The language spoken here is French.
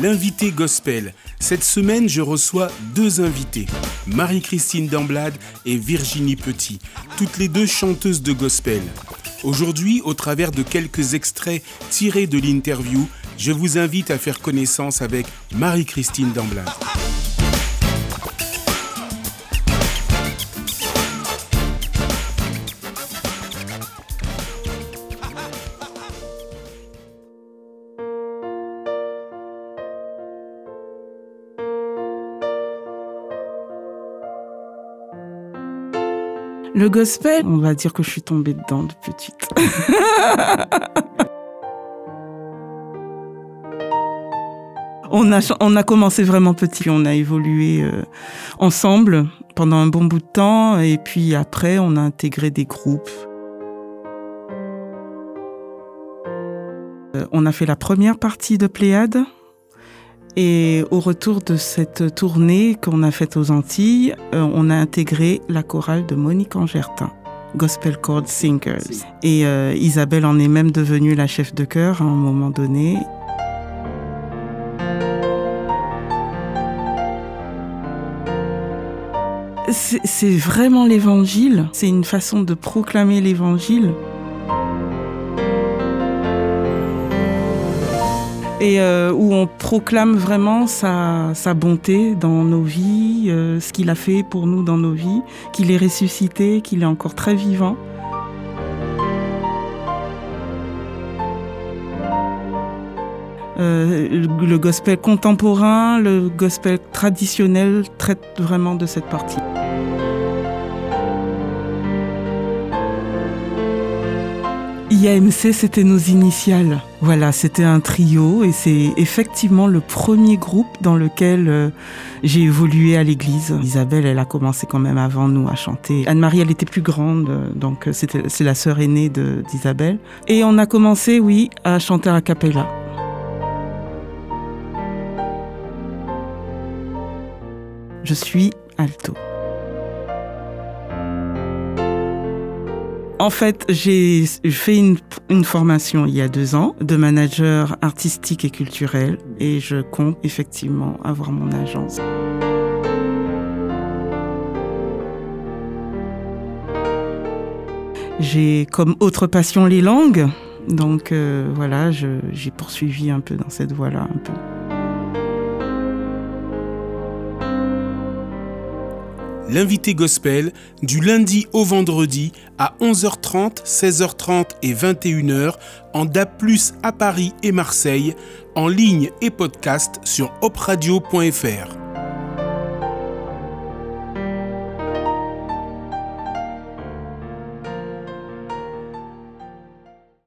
l'invité gospel. Cette semaine, je reçois deux invités, Marie-Christine Damblade et Virginie Petit, toutes les deux chanteuses de gospel. Aujourd'hui, au travers de quelques extraits tirés de l'interview, je vous invite à faire connaissance avec Marie-Christine Damblade. Le gospel, on va dire que je suis tombée dedans de petite. on, a, on a commencé vraiment petit, on a évolué euh, ensemble pendant un bon bout de temps et puis après on a intégré des groupes. Euh, on a fait la première partie de Pléiade et au retour de cette tournée qu'on a faite aux Antilles, euh, on a intégré la chorale de Monique Angertin. Gospel Chord Singers. Et euh, Isabelle en est même devenue la chef de chœur à un moment donné. C'est vraiment l'évangile, c'est une façon de proclamer l'évangile. Et euh, où on proclame vraiment sa, bonté dans nos vies, euh, ce qu'il a fait pour nous dans nos vies, qu'il est ressuscité, qu'il est encore très vivant. Euh, le gospel contemporain, le gospel traditionnel traite vraiment de cette partie. IAMC, c'était nos initiales. Voilà, c'était un trio et c'est effectivement le premier groupe dans lequel euh, j'ai évolué à l'église. Isabelle, elle a commencé quand même avant nous à chanter. Anne-Marie, elle était plus grande, euh, donc euh, c'est la sœur aînée d'Isabelle. Et on a commencé, oui, à chanter à cappella. Je suis alto. En fait, j'ai fait une, formation il y a deux ans de manager artistique et culturel et je compte effectivement avoir mon agence. J'ai comme autre passion les langues, donc euh, voilà, j'ai poursuivi un peu dans cette voie-là un peu. L'invité gospel du lundi au vendredi à 11h30, 16h30 et 21h en DAP+, à Paris et Marseille, en ligne et podcast sur opradio.fr.